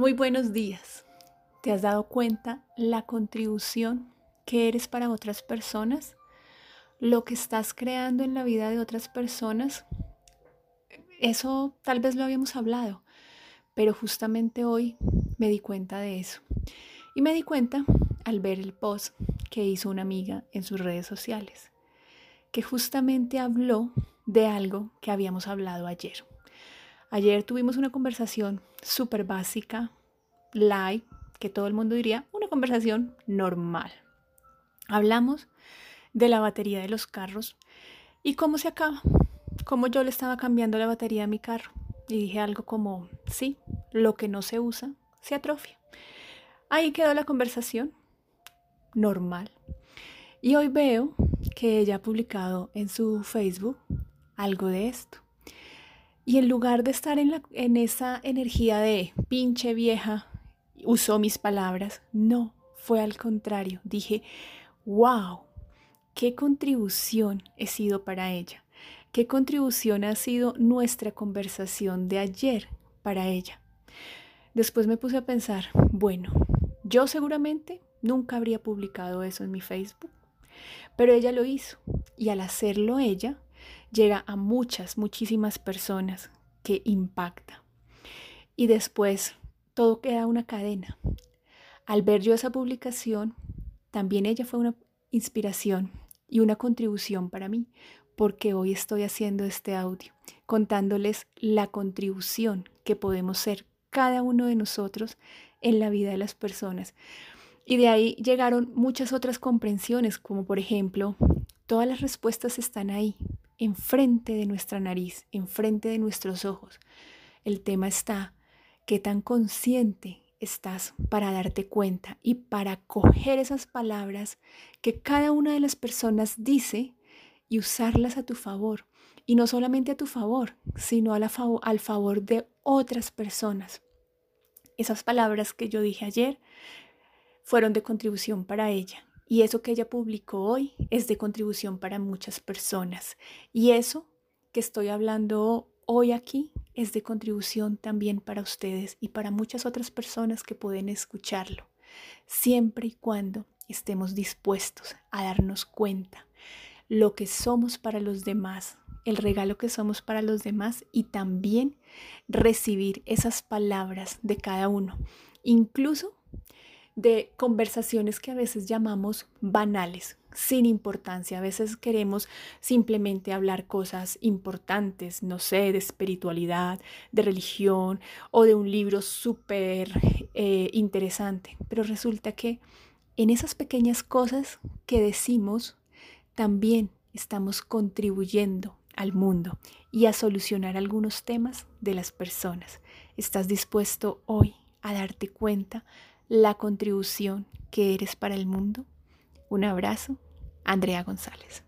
Muy buenos días. ¿Te has dado cuenta la contribución que eres para otras personas? Lo que estás creando en la vida de otras personas. Eso tal vez lo habíamos hablado, pero justamente hoy me di cuenta de eso. Y me di cuenta al ver el post que hizo una amiga en sus redes sociales, que justamente habló de algo que habíamos hablado ayer. Ayer tuvimos una conversación súper básica, light, que todo el mundo diría una conversación normal. Hablamos de la batería de los carros y cómo se acaba, cómo yo le estaba cambiando la batería a mi carro. Y dije algo como, sí, lo que no se usa se atrofia. Ahí quedó la conversación normal. Y hoy veo que ella ha publicado en su Facebook algo de esto. Y en lugar de estar en, la, en esa energía de pinche vieja, usó mis palabras, no, fue al contrario. Dije, wow, qué contribución he sido para ella. ¿Qué contribución ha sido nuestra conversación de ayer para ella? Después me puse a pensar, bueno, yo seguramente nunca habría publicado eso en mi Facebook, pero ella lo hizo y al hacerlo ella, llega a muchas, muchísimas personas que impacta. Y después todo queda una cadena. Al ver yo esa publicación, también ella fue una inspiración y una contribución para mí, porque hoy estoy haciendo este audio, contándoles la contribución que podemos ser cada uno de nosotros en la vida de las personas. Y de ahí llegaron muchas otras comprensiones, como por ejemplo, todas las respuestas están ahí, enfrente de nuestra nariz, enfrente de nuestros ojos. El tema está, ¿qué tan consciente estás para darte cuenta y para coger esas palabras que cada una de las personas dice y usarlas a tu favor? Y no solamente a tu favor, sino al favor de otras personas. Esas palabras que yo dije ayer fueron de contribución para ella y eso que ella publicó hoy es de contribución para muchas personas. Y eso que estoy hablando hoy aquí es de contribución también para ustedes y para muchas otras personas que pueden escucharlo, siempre y cuando estemos dispuestos a darnos cuenta lo que somos para los demás, el regalo que somos para los demás y también recibir esas palabras de cada uno, incluso de conversaciones que a veces llamamos banales, sin importancia. A veces queremos simplemente hablar cosas importantes, no sé, de espiritualidad, de religión o de un libro súper eh, interesante. Pero resulta que en esas pequeñas cosas que decimos, también estamos contribuyendo al mundo y a solucionar algunos temas de las personas. ¿Estás dispuesto hoy a darte cuenta la contribución que eres para el mundo. Un abrazo, Andrea González.